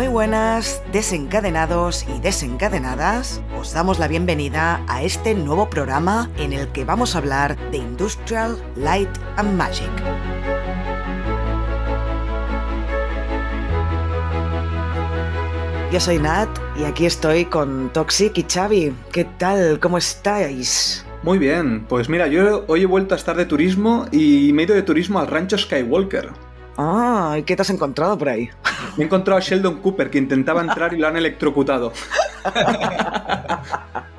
Muy buenas, desencadenados y desencadenadas. Os damos la bienvenida a este nuevo programa en el que vamos a hablar de Industrial Light and Magic. Yo soy Nat y aquí estoy con Toxic y Xavi. ¿Qué tal? ¿Cómo estáis? Muy bien, pues mira, yo hoy he vuelto a estar de turismo y me he ido de turismo al rancho Skywalker. Ah, ¿y qué te has encontrado por ahí? Me he encontrado a Sheldon Cooper, que intentaba entrar y lo han electrocutado.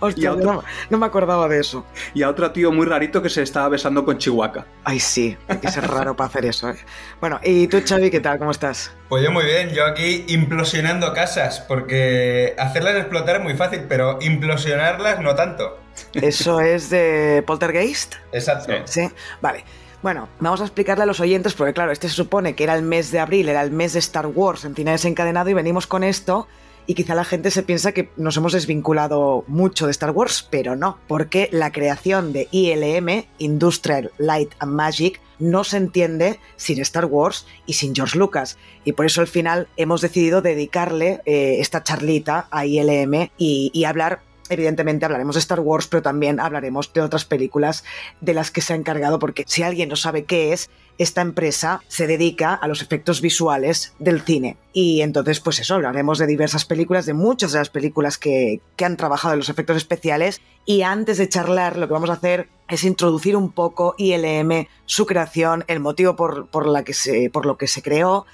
Hostia, no, no, me acordaba de eso. Y a otro tío muy rarito que se estaba besando con Chihuahua. Ay, sí, hay que ser raro para hacer eso. ¿eh? Bueno, ¿y tú, Xavi, qué tal? ¿Cómo estás? Pues yo muy bien, yo aquí implosionando casas, porque hacerlas explotar es muy fácil, pero implosionarlas no tanto. ¿Eso es de Poltergeist? Exacto. Sí, vale. Bueno, vamos a explicarle a los oyentes, porque claro, este se supone que era el mes de abril, era el mes de Star Wars en Cine Desencadenado y venimos con esto y quizá la gente se piensa que nos hemos desvinculado mucho de Star Wars, pero no, porque la creación de ILM, Industrial Light and Magic, no se entiende sin Star Wars y sin George Lucas. Y por eso al final hemos decidido dedicarle eh, esta charlita a ILM y hablar evidentemente hablaremos de Star Wars, pero también hablaremos de otras películas de las que se ha encargado, porque si alguien no sabe qué es, esta empresa se dedica a los efectos visuales del cine. Y entonces, pues eso, hablaremos de diversas películas, de muchas de las películas que, que han trabajado en los efectos especiales. Y antes de charlar, lo que vamos a hacer es introducir un poco ILM, su creación, el motivo por, por, que se, por lo que se creó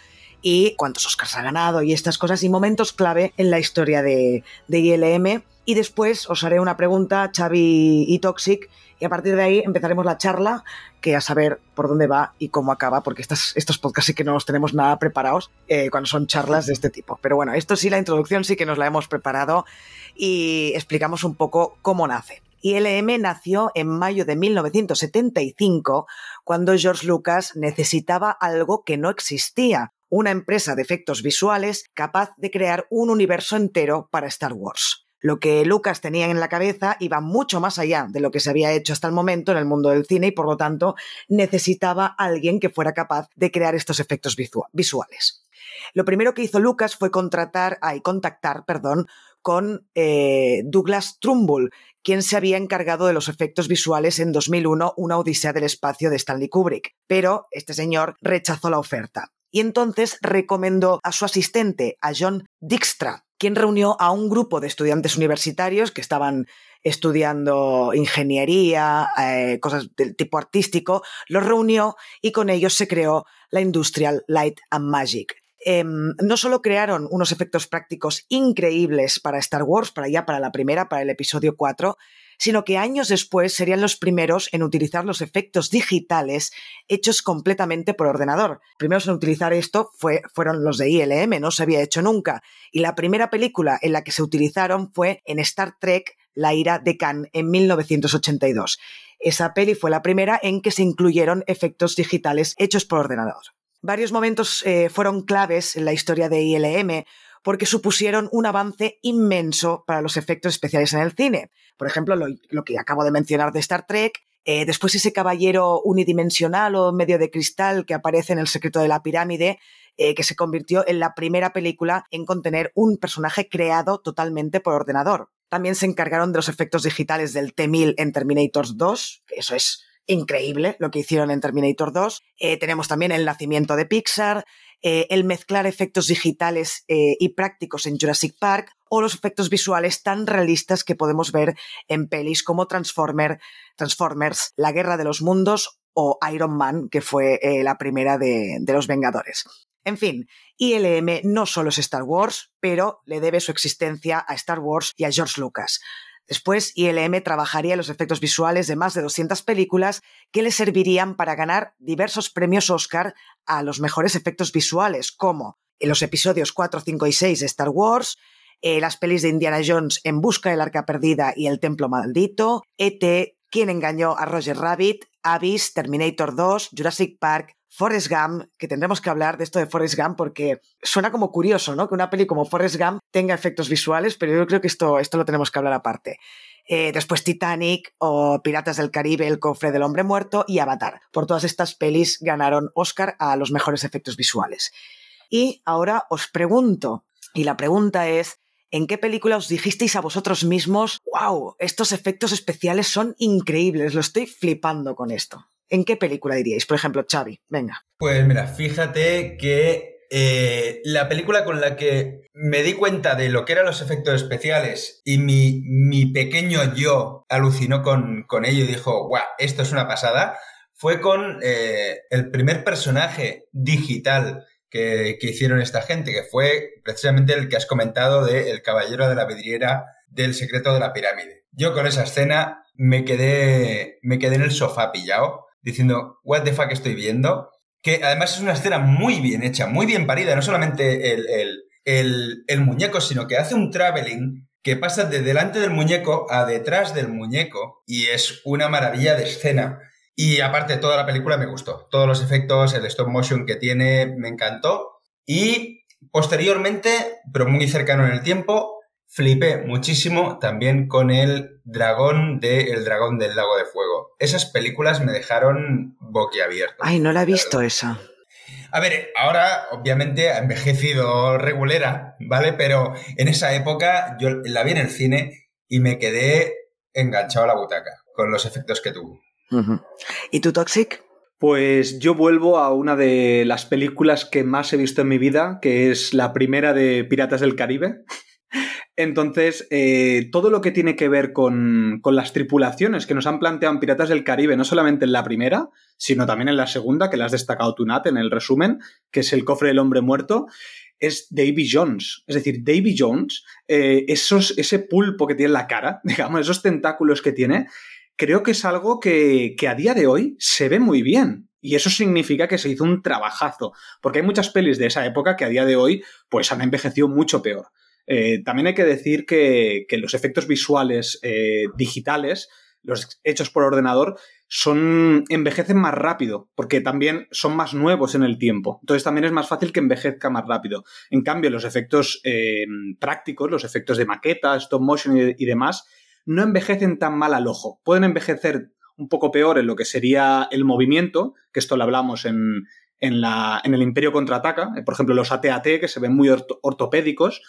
y cuántos Oscars ha ganado y estas cosas y momentos clave en la historia de, de ILM y después os haré una pregunta, Xavi y Toxic, y a partir de ahí empezaremos la charla, que a saber por dónde va y cómo acaba, porque estas, estos podcasts sí que no los tenemos nada preparados eh, cuando son charlas de este tipo. Pero bueno, esto sí, la introducción sí que nos la hemos preparado y explicamos un poco cómo nace. ILM nació en mayo de 1975, cuando George Lucas necesitaba algo que no existía, una empresa de efectos visuales capaz de crear un universo entero para Star Wars. Lo que Lucas tenía en la cabeza iba mucho más allá de lo que se había hecho hasta el momento en el mundo del cine y por lo tanto necesitaba alguien que fuera capaz de crear estos efectos visuales. Lo primero que hizo Lucas fue contratar, ay, contactar, perdón, con eh, Douglas Trumbull, quien se había encargado de los efectos visuales en 2001, Una Odisea del Espacio de Stanley Kubrick. Pero este señor rechazó la oferta. Y entonces recomendó a su asistente, a John Dijkstra, quien reunió a un grupo de estudiantes universitarios que estaban estudiando ingeniería, eh, cosas del tipo artístico, los reunió y con ellos se creó la Industrial Light and Magic. Eh, no solo crearon unos efectos prácticos increíbles para Star Wars, para ya para la primera, para el episodio 4, sino que años después serían los primeros en utilizar los efectos digitales hechos completamente por ordenador. Primeros en utilizar esto fue, fueron los de ILM, no se había hecho nunca. Y la primera película en la que se utilizaron fue en Star Trek La ira de Khan en 1982. Esa peli fue la primera en que se incluyeron efectos digitales hechos por ordenador. Varios momentos eh, fueron claves en la historia de ILM, porque supusieron un avance inmenso para los efectos especiales en el cine. Por ejemplo, lo, que acabo de mencionar de Star Trek, eh, después ese caballero unidimensional o medio de cristal que aparece en El secreto de la pirámide, eh, que se convirtió en la primera película en contener un personaje creado totalmente por ordenador. También se encargaron de los efectos digitales del T-1000 en Terminator 2, que eso es increíble lo que hicieron en Terminator 2. Eh, tenemos también el nacimiento de Pixar, eh, el mezclar efectos digitales eh, y prácticos en Jurassic Park o los efectos visuales tan realistas que podemos ver en pelis como Transformer, Transformers, La Guerra de los Mundos o Iron Man, que fue eh, la primera de, de los Vengadores. En fin, ILM no solo es Star Wars, pero le debe su existencia a Star Wars y a George Lucas. Después, ILM trabajaría los efectos visuales de más de 200 películas que le servirían para ganar diversos premios Oscar a los mejores efectos visuales, como en los episodios 4, 5 y 6 de Star Wars, eh, las pelis de Indiana Jones En Busca del Arca Perdida y El Templo Maldito, ET, Quien engañó a Roger Rabbit, Abyss, Terminator 2, Jurassic Park, Forrest Gump, que tendremos que hablar de esto de Forrest Gump porque suena como curioso, ¿no? Que una peli como Forrest Gump tenga efectos visuales, pero yo creo que esto, esto lo tenemos que hablar aparte. Eh, después Titanic o Piratas del Caribe, El cofre del hombre muerto y Avatar. Por todas estas pelis ganaron Oscar a los mejores efectos visuales. Y ahora os pregunto, y la pregunta es, ¿en qué película os dijisteis a vosotros mismos, wow, estos efectos especiales son increíbles, lo estoy flipando con esto? ¿En qué película diríais? Por ejemplo, Xavi, venga. Pues mira, fíjate que eh, la película con la que me di cuenta de lo que eran los efectos especiales y mi, pequeño yo alucinó con, con, ello y dijo, guau, esto es una pasada, fue con eh, el primer personaje digital que, que, hicieron esta gente, que fue precisamente el que has comentado de El Caballero de la Vidriera del Secreto de la Pirámide. Yo con esa escena me quedé, me quedé en el sofá pillado diciendo, what the fuck estoy viendo, que además es una escena muy bien hecha, muy bien parida, no solamente el, muñeco, sino que hace un traveling que pasa de delante del muñeco a detrás del muñeco y es una maravilla de escena. Y aparte, toda la película me gustó. Todos los efectos, el stop motion que tiene, me encantó. Y posteriormente, pero muy cercano en el tiempo, Flipé muchísimo también con el dragón de El dragón del lago de fuego. Esas películas me dejaron boquiabierto. Ay, no la he visto esa. A ver, ahora obviamente ha envejecido regulera, ¿vale? Pero en esa época yo la vi en el cine y me quedé enganchado a la butaca con los efectos que tuvo. ¿Y tú, Toxic? Pues yo vuelvo a una de las películas que más he visto en mi vida, que es la primera de Piratas del Caribe. Entonces, eh, todo lo que tiene que ver con, las tripulaciones que nos han planteado en Piratas del Caribe, no solamente en la primera, sino también en la segunda, que la has destacado tú, Nat, en el resumen, que es el cofre del hombre muerto, es Davy Jones. Es decir, Davy Jones, eh, esos, ese pulpo que tiene en la cara, digamos, esos tentáculos que tiene, creo que es algo que, que a día de hoy se ve muy bien. Y eso significa que se hizo un trabajazo, porque hay muchas pelis de esa época que a día de hoy pues han envejecido mucho peor. Eh, también hay que decir que, los efectos visuales eh, digitales, los hechos por ordenador, son envejecen más rápido, porque también son más nuevos en el tiempo. Entonces también es más fácil que envejezca más rápido. En cambio, los efectos eh, prácticos, los efectos de maqueta, stop motion y, demás, no envejecen tan mal al ojo. Pueden envejecer un poco peor en lo que sería el movimiento, que esto lo hablamos en, en, la, en el Imperio Contraataca, por ejemplo, los AT-AT, que se ven muy ortopédicos,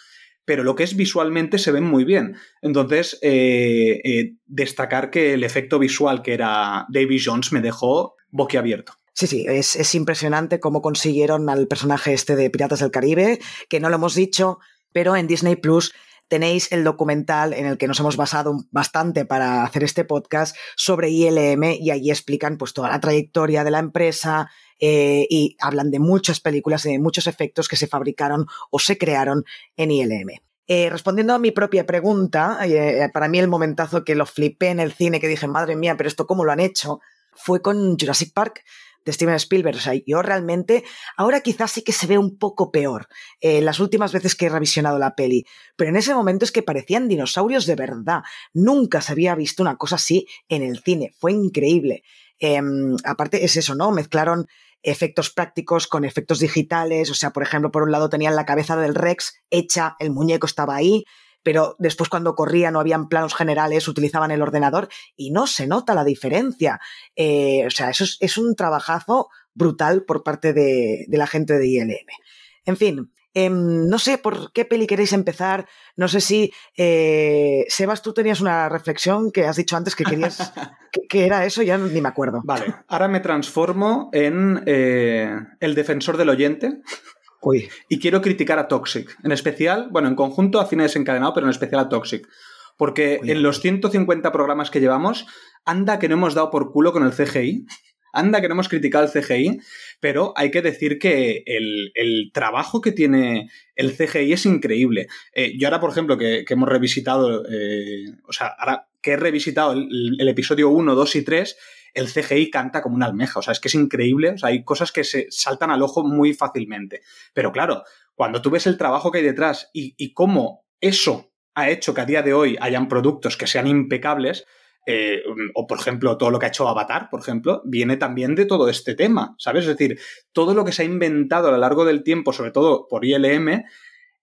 pero lo que es visualmente se ven muy bien. Entonces, eh, eh, destacar que el efecto visual que era Davy Jones me dejó boquiabierto. Sí, sí, es, es, impresionante cómo consiguieron al personaje este de Piratas del Caribe, que no lo hemos dicho, pero en Disney Plus tenéis el documental en el que nos hemos basado bastante para hacer este podcast sobre ILM y allí explican pues toda la trayectoria de la empresa, eh, y hablan de muchas películas y de muchos efectos que se fabricaron o se crearon en ILM. Eh, respondiendo a mi propia pregunta, eh, para mí el momentazo que lo flipé en el cine, que dije, madre mía, pero esto cómo lo han hecho, fue con Jurassic Park de Steven Spielberg. O sea, yo realmente, ahora quizás sí que se ve un poco peor las últimas veces que he revisionado la peli, pero en ese momento es que parecían dinosaurios de verdad. Nunca se había visto una cosa así en el cine. Fue increíble. Em, aparte es eso, ¿no? Mezclaron efectos prácticos con efectos digitales. O sea, por ejemplo, por un lado tenían la cabeza del Rex hecha, el muñeco estaba ahí, pero después cuando corría no habían planos generales, utilizaban el ordenador y no se nota la diferencia. Eh, o sea, eso es, un trabajazo brutal por parte de, de la gente de ILM. En fin, Em, no sé por qué peli queréis empezar. No sé si, eh, Sebas, tú tenías una reflexión que has dicho antes que querías. que, era eso? Ya ni me acuerdo. Vale, ahora me transformo en eh, el defensor del oyente. Uy. Y quiero criticar a Toxic. En especial, bueno, en conjunto a Cine Desencadenado, pero en especial a Toxic. Porque en los 150 programas que llevamos, anda que no hemos dado por culo con el CGI anda que no hemos criticado el CGI, pero hay que decir que el, trabajo que tiene el CGI es increíble. Eh, yo ahora, por ejemplo, que, hemos revisitado, eh, o sea, ahora que he revisitado el, el episodio 1, 2 y 3, el CGI canta como una almeja. O sea, es que es increíble. O sea, hay cosas que se saltan al ojo muy fácilmente. Pero claro, cuando tú ves el trabajo que hay detrás y, cómo eso ha hecho que a día de hoy hayan productos que sean impecables, eh, o por ejemplo todo lo que ha hecho Avatar, por ejemplo, viene también de todo este tema, ¿sabes? Es decir, todo lo que se ha inventado a lo largo del tiempo, sobre todo por ILM,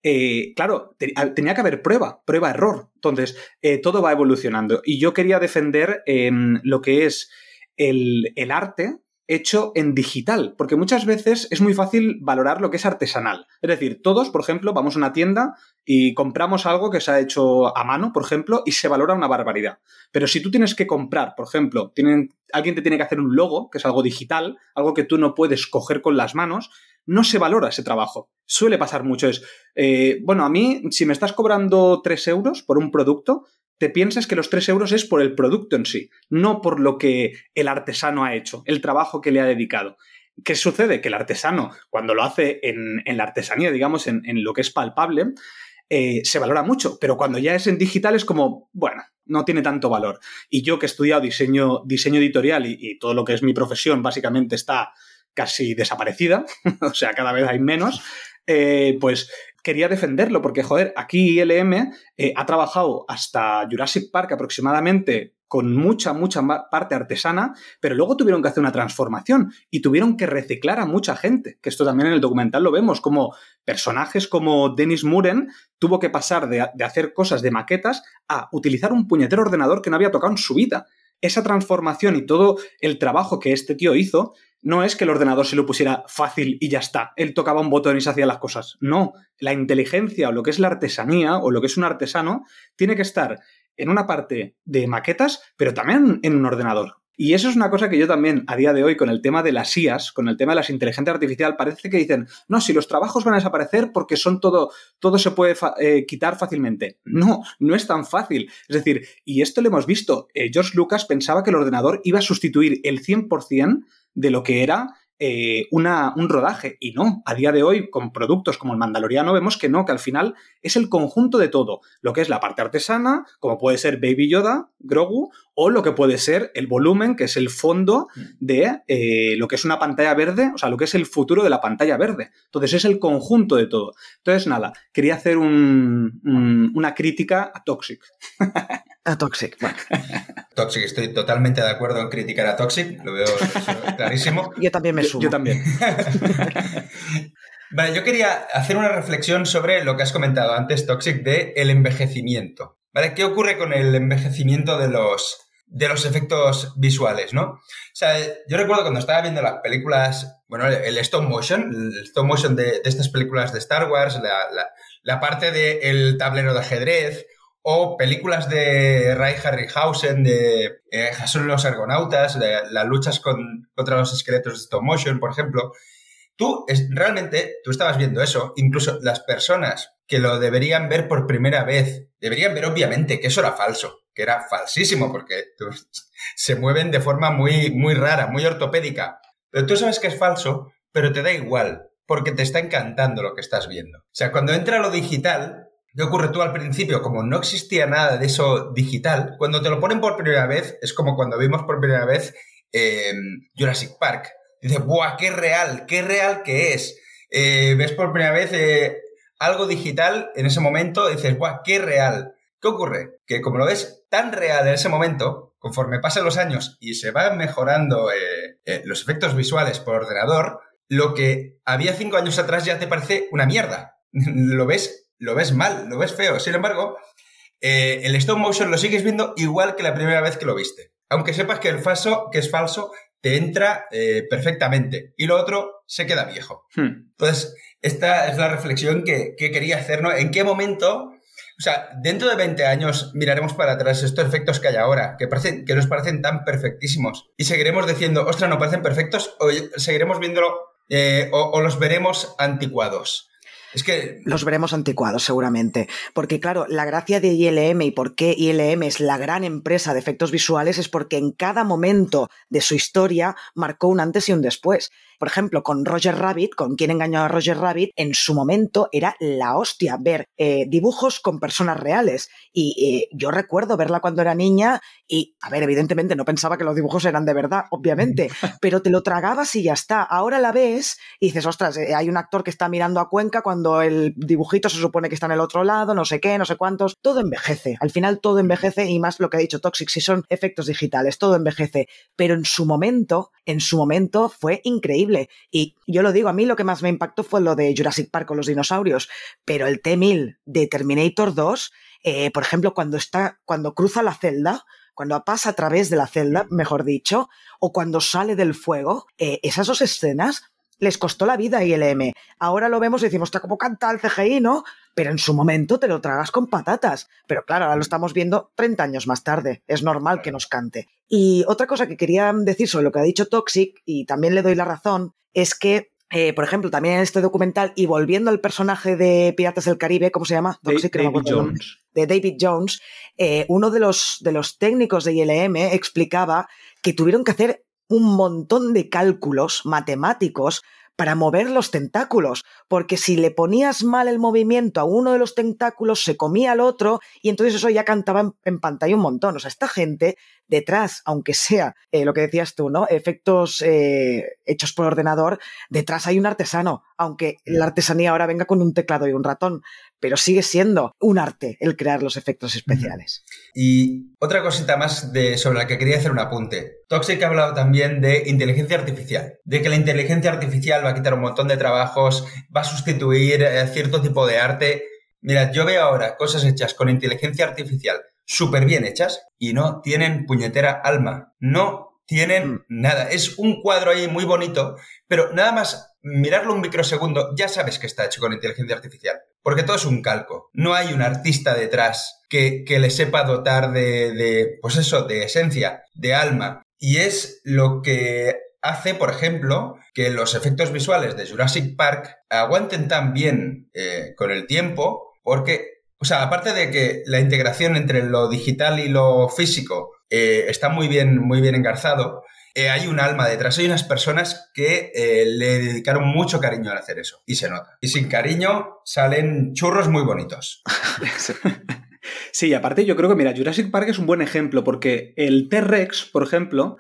eh, claro, tenía que haber prueba, prueba-error. Entonces, eh, todo va evolucionando. Y yo quería defender em, lo que es el, arte hecho en digital, porque muchas veces es muy fácil valorar lo que es artesanal. Es decir, todos, por ejemplo, vamos a una tienda y compramos algo que se ha hecho a mano, por ejemplo, y se valora una barbaridad. Pero si tú tienes que comprar, por ejemplo, tienen, alguien te tiene que hacer un logo, que es algo digital, algo que tú no puedes coger con las manos, no se valora ese trabajo. Suele pasar mucho. Es, eh, bueno, a mí, si me estás cobrando 3 euros por un producto, te piensas que los 3 euros es por el producto en sí, no por lo que el artesano ha hecho, el trabajo que le ha dedicado. ¿Qué sucede? Que el artesano, cuando lo hace en, la artesanía, digamos, en, lo que es palpable, eh, se valora mucho, pero cuando ya es en digital es como, bueno, no tiene tanto valor. Y yo que he estudiado diseño, diseño editorial y, todo lo que es mi profesión básicamente está casi desaparecida, o sea, cada vez hay menos, eh, pues quería defenderlo, porque, joder, aquí ILM eh, ha trabajado hasta Jurassic Park aproximadamente con mucha, mucha parte artesana, pero luego tuvieron que hacer una transformación y tuvieron que reciclar a mucha gente, que esto también en el documental lo vemos, como personajes como Dennis Muren tuvo que pasar de, de hacer cosas de maquetas a utilizar un puñetero ordenador que no había tocado en su vida. Esa transformación y todo el trabajo que este tío hizo no es que el ordenador se lo pusiera fácil y ya está. Él tocaba un botón y se hacía las cosas. No, la inteligencia o lo que es la artesanía o lo que es un artesano tiene que estar en una parte de maquetas, pero también en un ordenador. Y eso es una cosa que yo también, a día de hoy, con el tema de las IAS, con el tema de las inteligencias artificiales, parece que dicen, no, si los trabajos van a desaparecer porque son todo, todo se puede eh, quitar fácilmente. No, no es tan fácil. Es decir, y esto lo hemos visto, eh, George Lucas pensaba que el ordenador iba a sustituir el 100% de lo que era eh, una, un rodaje. Y no, a día de hoy, con productos como el Mandaloriano, vemos que no, que al final es el conjunto de todo. Lo que es la parte artesana, como puede ser Baby Yoda, Grogu, o lo que puede ser el volumen, que es el fondo mm. de eh, lo que es una pantalla verde, o sea, lo que es el futuro de la pantalla verde. Entonces es el conjunto de todo. Entonces, nada, quería hacer una crítica a Toxic. a Toxic, Toxic, estoy totalmente de acuerdo en criticar a Toxic, lo veo clarísimo. Yo también me sumo. Yo, también. vale, yo quería hacer una reflexión sobre lo que has comentado antes, Toxic, de el envejecimiento. ¿Vale? ¿Qué ocurre con el envejecimiento de los, de los efectos visuales, ¿no? O sea, yo recuerdo cuando estaba viendo las películas, bueno, el stop motion, el stop motion de, estas películas de Star Wars, la, parte del tablero de ajedrez, o películas de Ray Harryhausen, de eh, Jason los Argonautas, las luchas contra los esqueletos de stop motion, por ejemplo. Tú, es, realmente, tú estabas viendo eso, incluso las personas que lo deberían ver por primera vez, deberían ver obviamente que eso era falso, que era falsísimo, porque se mueven de forma muy, muy rara, muy ortopédica. Pero tú sabes que es falso, pero te da igual, porque te está encantando lo que estás viendo. O sea, cuando entra lo digital, ¿qué ocurre tú al principio? Como no existía nada de eso digital, cuando te lo ponen por primera vez, es como cuando vimos por primera vez Jurassic Park. Dices, ¡buah, qué real! ¡Qué real que es! Eh, ves por primera vez eh, algo digital en ese momento, dices, ¡buah, qué real! ¿Qué ocurre? Que como lo ves tan real en ese momento, conforme pasan los años y se van mejorando eh, los efectos visuales por ordenador, lo que había cinco años atrás ya te parece una mierda. lo ves, lo ves mal, lo ves feo. Sin embargo, eh, el stop motion lo sigues viendo igual que la primera vez que lo viste. Aunque sepas que el falso, que es falso, te entra perfectamente. Y lo otro se queda viejo. Hmm. Entonces, esta es la reflexión que, que quería hacer, ¿no? ¿En qué momento o sea, dentro de 20 años miraremos para atrás estos efectos que hay ahora, que, parecen, que nos parecen tan perfectísimos, y seguiremos diciendo, ostras, no parecen perfectos, o seguiremos viéndolo, eh, o, los veremos anticuados. Es que los veremos anticuados seguramente, porque claro, la gracia de ILM y por qué ILM es la gran empresa de efectos visuales es porque en cada momento de su historia marcó un antes y un después. Por ejemplo, con Roger Rabbit, con quien engañó a Roger Rabbit, en su momento era la hostia ver eh, dibujos con personas reales. Y eh, yo recuerdo verla cuando era niña y, a ver, evidentemente no pensaba que los dibujos eran de verdad, obviamente, pero te lo tragabas y ya está. Ahora la ves y dices, ostras, eh, hay un actor que está mirando a Cuenca cuando el dibujito se supone que está en el otro lado, no sé qué, no sé cuántos. Todo envejece. Al final todo envejece y más lo que ha dicho Toxic, si son efectos digitales, todo envejece. Pero en su momento, en su momento fue increíble y yo lo digo, a mí lo que más me impactó fue lo de Jurassic Park con los dinosaurios, pero el T-1000 de Terminator 2, eh, por ejemplo, cuando está, cuando cruza la celda, cuando pasa a través de la celda, mejor dicho, o cuando sale del fuego, eh, esas dos escenas les costó la vida a ILM. Ahora lo vemos y decimos, está como canta el CGI, ¿no? Pero en su momento te lo tragas con patatas. Pero claro, ahora lo estamos viendo 30 años más tarde. Es normal que nos cante. Y otra cosa que quería decir sobre lo que ha dicho Toxic, y también le doy la razón, es que eh, por ejemplo, también en este documental, y volviendo al personaje de Piratas del Caribe, ¿cómo se llama? Toxic, David Jones. De David Jones, eh, uno de los, de los técnicos de ILM explicaba que tuvieron que hacer un montón de cálculos matemáticos para mover los tentáculos, porque si le ponías mal el movimiento a uno de los tentáculos, se comía al otro y entonces eso ya cantaba en, pantalla un montón. O sea, esta gente detrás, aunque sea eh, lo que decías tú, ¿no? Efectos eh, hechos por ordenador, detrás hay un artesano, aunque la artesanía ahora venga con un teclado y un ratón, pero sigue siendo un arte el crear los efectos especiales. Y otra cosita más de, sobre la que quería hacer un apunte. Toxic ha hablado también de inteligencia artificial, de que la inteligencia artificial va a quitar un montón de trabajos, va a sustituir eh, cierto tipo de arte. Mira, yo veo ahora cosas hechas con inteligencia artificial súper bien hechas y no tienen puñetera alma. No tienen mm. nada. Es un cuadro ahí muy bonito, pero nada más mirarlo un microsegundo ya sabes que está hecho con inteligencia artificial. Porque todo es un calco. No hay un artista detrás que, que le sepa dotar de, de, pues eso, de esencia, de alma. Y es lo que hace, por ejemplo, que los efectos visuales de Jurassic Park aguanten tan bien eh, con el tiempo, porque o sea, aparte de que la integración entre lo digital y lo físico eh, está muy bien, muy bien engarzado, eh, hay un alma detrás, hay unas personas que eh, le dedicaron mucho cariño al hacer eso, y se nota. Y sin cariño salen churros muy bonitos. Sí, aparte yo creo que, mira, Jurassic Park es un buen ejemplo, porque el T-Rex, por ejemplo,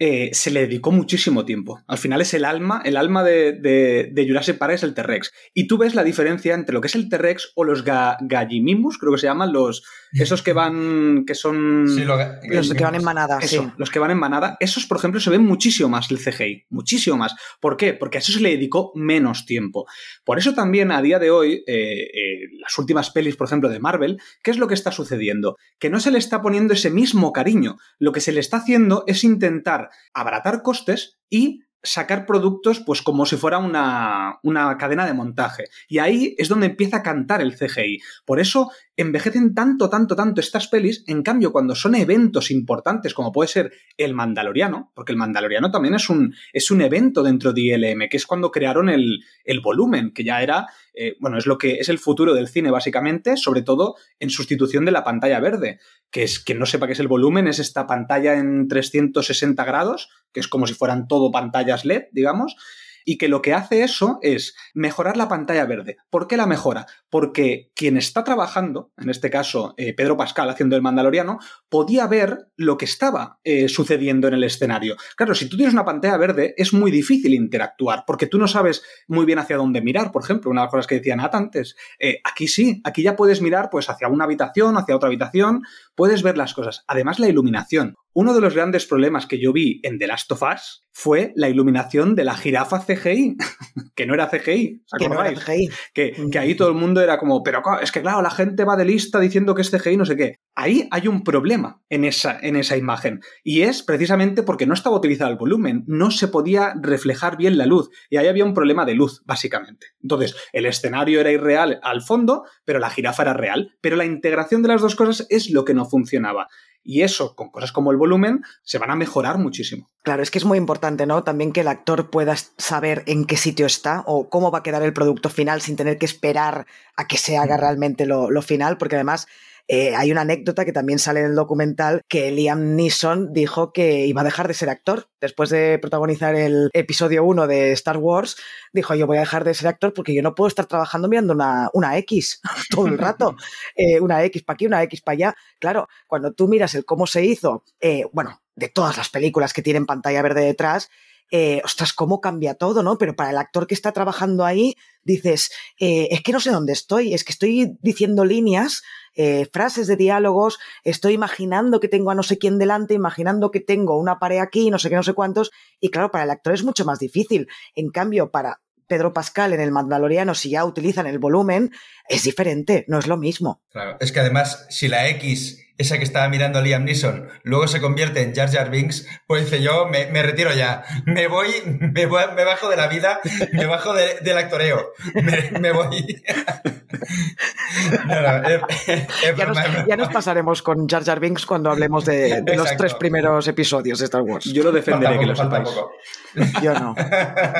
eh, se le dedicó muchísimo tiempo. Al final es el alma, el alma de, Jurassic Park es el T-Rex. Y tú ves la diferencia entre lo que es el T-Rex o los ga Gallimimus, creo que se llaman, los, esos que van, que son... los que van en manada, sí. Los que van en manada, esos, por ejemplo, se ven muchísimo más el CGI, muchísimo más. ¿Por qué? Porque a eso se le dedicó menos tiempo. Por eso también a día de hoy, eh, eh, las últimas pelis, por ejemplo, de Marvel, ¿qué es lo que está sucediendo? Que no se le está poniendo ese mismo cariño. Lo que se le está haciendo es intentar abaratar costes y sacar productos pues como si fuera una, una, cadena de montaje. Y ahí es donde empieza a cantar el CGI. Por eso envejecen tanto, tanto, tanto estas pelis. En cambio, cuando son eventos importantes, como puede ser el Mandaloriano, porque el Mandaloriano también es un, es un evento dentro de ILM, que es cuando crearon el, el volumen, que ya era, eh, bueno, es lo que es el futuro del cine, básicamente, sobre todo en sustitución de la pantalla verde, que es que no sepa qué es el volumen, es esta pantalla en 360 grados, que es como si fueran todo pantallas LED, digamos y que lo que hace eso es mejorar la pantalla verde. ¿Por qué la mejora? Porque quien está trabajando, en este caso eh, Pedro Pascal haciendo el Mandaloriano, podía ver lo que estaba eh, sucediendo en el escenario. Claro, si tú tienes una pantalla verde es muy difícil interactuar porque tú no sabes muy bien hacia dónde mirar, por ejemplo, una de las cosas que decía Nat antes. Eh, aquí sí, aquí ya puedes mirar pues hacia una habitación, hacia otra habitación, puedes ver las cosas. Además, la iluminación. Uno de los grandes problemas que yo vi en The Last of Us fue la iluminación de la jirafa CGI, que no era CGI, Que, no era CGI. Que, que, ahí todo el mundo era como, pero es que claro, la gente va de lista diciendo que es CGI, no sé qué. Ahí hay un problema en esa, en esa imagen, y es precisamente porque no estaba utilizado el volumen, no se podía reflejar bien la luz, y ahí había un problema de luz, básicamente. Entonces, el escenario era irreal al fondo, pero la jirafa era real, pero la integración de las dos cosas es lo que no funcionaba. Y eso, con cosas como el volumen, se van a mejorar muchísimo. Claro, es que es muy importante, ¿no? También que el actor pueda saber en qué sitio está o cómo va a quedar el producto final sin tener que esperar a que se haga realmente lo, lo final, porque además eh, hay una anécdota que también sale en el documental que Liam Neeson dijo que iba a dejar de ser actor. Después de protagonizar el episodio 1 de Star Wars, dijo yo voy a dejar de ser actor porque yo no puedo estar trabajando mirando una, una X todo el rato. Eh, una X para aquí, una X para allá. Claro, cuando tú miras el cómo se hizo, eh, bueno, de todas las películas que tienen pantalla verde detrás, eh, ostras, cómo cambia todo, ¿no? Pero para el actor que está trabajando ahí, dices, eh, es que no sé dónde estoy, es que estoy diciendo líneas, eh, frases de diálogos, estoy imaginando que tengo a no sé quién delante, imaginando que tengo una pared aquí, no sé qué, no sé cuántos, y claro, para el actor es mucho más difícil. En cambio, para Pedro Pascal en el Mandaloriano, si ya utilizan el volumen, es diferente, no es lo mismo. Claro, es que además, si la X esa que estaba mirando Liam Neeson, luego se convierte en Jar Jar Binks, pues dice yo, me, me retiro ya, me voy, me, voy, me bajo de la vida, me bajo de, del actoreo, me, me voy. no, no, es, es ya, nos, ya, nos, pasaremos con Jar Jar Binks cuando hablemos de, de los tres primeros episodios de Star Wars. Yo lo defenderé, falta que poco, lo sepáis. Yo no,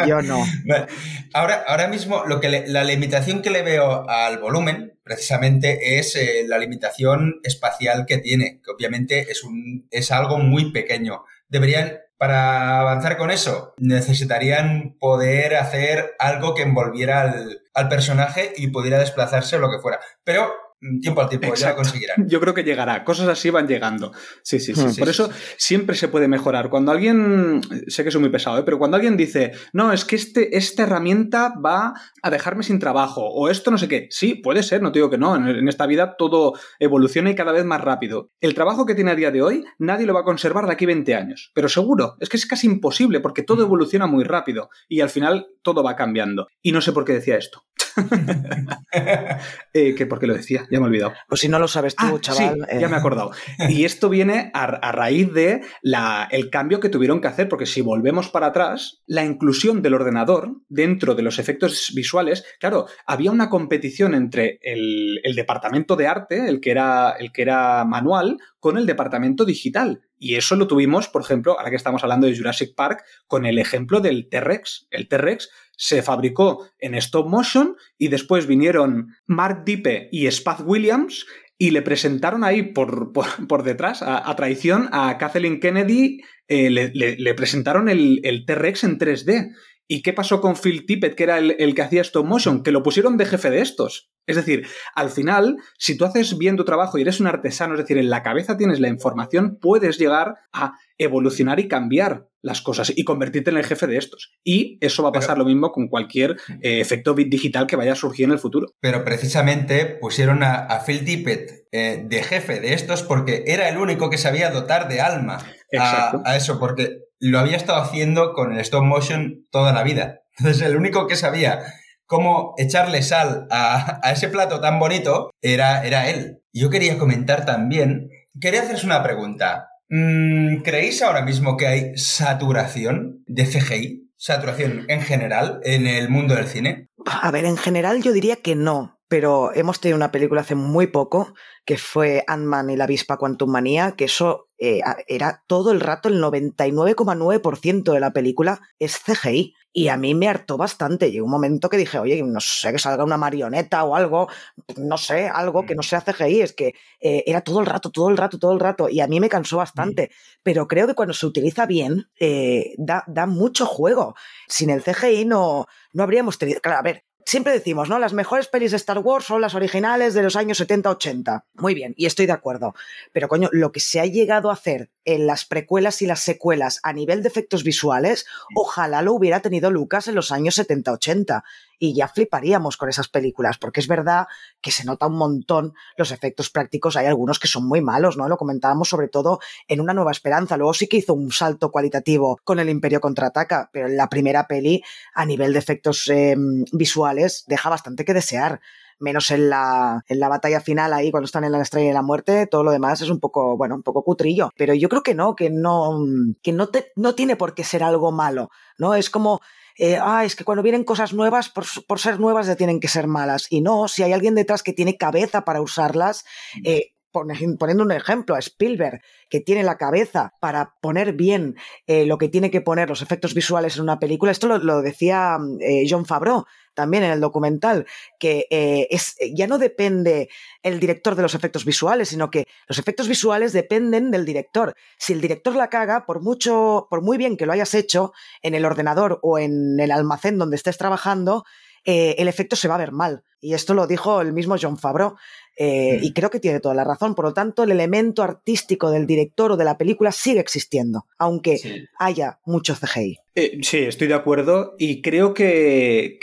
yo no. Ahora, ahora mismo lo que le, la limitación que le veo al volumen precisamente es eh, la limitación espacial que tiene, que obviamente es, un, es algo muy pequeño. Deberían, para avanzar con eso, necesitarían poder hacer algo que envolviera al, al personaje y pudiera desplazarse o lo que fuera. Pero tiempo al tiempo, Exacto. ya conseguirán. Yo creo que llegará, cosas así van llegando. Sí, sí, sí. Hmm. sí Por sí, eso sí. siempre se puede mejorar. Cuando alguien, sé que soy muy pesado, ¿eh? pero cuando alguien dice, no, es que este, esta herramienta va a dejarme sin trabajo, o esto no sé qué, sí, puede ser, no te digo que no, en, en esta vida todo evoluciona y cada vez más rápido. El trabajo que tiene a día de hoy, nadie lo va a conservar de aquí 20 años, pero seguro, es que es casi imposible porque todo evoluciona muy rápido y al final todo va cambiando. Y no sé por qué decía esto. eh, que porque lo decía, ya me he olvidado. Pues si no lo sabes tú, ah, chaval. Sí, eh. ya me he acordado. Y esto viene a, a raíz de la, el cambio que tuvieron que hacer, porque si volvemos para atrás, la inclusión del ordenador dentro de los efectos visuales, claro, había una competición entre el, el departamento de arte, el que, era, el que era manual, con el departamento digital. Y eso lo tuvimos, por ejemplo, ahora que estamos hablando de Jurassic Park, con el ejemplo del T-Rex. El T-Rex se fabricó en stop motion y después vinieron Mark Dippe y Spaz Williams y le presentaron ahí por, por, por detrás, a, traición, a Kathleen Kennedy, eh, le, presentaron el, el T-Rex en 3D. ¿Y qué pasó con Phil Tippett, que era el, el, que hacía stop motion? Que lo pusieron de jefe de estos. Es decir, al final, si tú haces bien tu trabajo y eres un artesano, es decir, en la cabeza tienes la información, puedes llegar a evolucionar y cambiar las cosas y convertirte en el jefe de estos. Y eso va a pasar pero, lo mismo con cualquier eh, efecto digital que vaya a surgir en el futuro. Pero precisamente pusieron a, a Phil Tippett eh, de jefe de estos porque era el único que sabía dotar de alma a, a, eso, porque lo había estado haciendo con el stop motion toda la vida. Entonces, el único que sabía cómo echarle sal a, a ese plato tan bonito era, era él. Yo quería comentar también, quería haceros una pregunta. Mm, ¿Creéis ahora mismo que hay saturación de CGI? ¿Saturación en general en el mundo del cine? A ver, en general yo diría que no, pero hemos tenido una película hace muy poco que fue Ant-Man y la avispa Quantum Manía, que eso eh, era todo el rato, el 99,9% de la película es CGI. Y a mí me hartó bastante. Llegó un momento que dije, oye, no sé, que salga una marioneta o algo, no sé, algo que no sea CGI. Es que eh, era todo el rato, todo el rato, todo el rato. Y a mí me cansó bastante. Pero creo que cuando se utiliza bien, eh, da, da mucho juego. Sin el CGI no, no habríamos tenido. Claro, a ver, siempre decimos, ¿no? Las mejores pelis de Star Wars son las originales de los años 70-80. Muy bien, y estoy de acuerdo. Pero coño, lo que se ha llegado a hacer en las precuelas y las secuelas a nivel de efectos visuales, ojalá lo hubiera tenido Lucas en los años 70-80. Y ya fliparíamos con esas películas, porque es verdad que se nota un montón los efectos prácticos. Hay algunos que son muy malos, ¿no? Lo comentábamos sobre todo en Una Nueva Esperanza. Luego sí que hizo un salto cualitativo con el Imperio Contraataca, pero en la primera peli, a nivel de efectos eh, visuales, deja bastante que desear menos en la, en la batalla final ahí cuando están en la estrella de la muerte, todo lo demás es un poco, bueno, un poco cutrillo. Pero yo creo que no, que no, que no, te, no tiene por qué ser algo malo, ¿no? Es como, eh, ah, es que cuando vienen cosas nuevas, por, por, ser nuevas ya tienen que ser malas. Y no, si hay alguien detrás que tiene cabeza para usarlas, eh, poniendo un ejemplo, a Spielberg, que tiene la cabeza para poner bien eh, lo que tiene que poner los efectos visuales en una película, esto lo, decía eh, John Favreau también en el documental, que eh, es, ya no depende el director de los efectos visuales, sino que los efectos visuales dependen del director. Si el director la caga, por mucho, por muy bien que lo hayas hecho en el ordenador o en el almacén donde estés trabajando, el efecto se va a ver mal. Y esto lo dijo el mismo John Favreau. Eh, y creo que tiene toda la razón. Por lo tanto, el elemento artístico del director o de la película sigue existiendo, aunque haya mucho CGI. Eh, sí, estoy de acuerdo y creo que,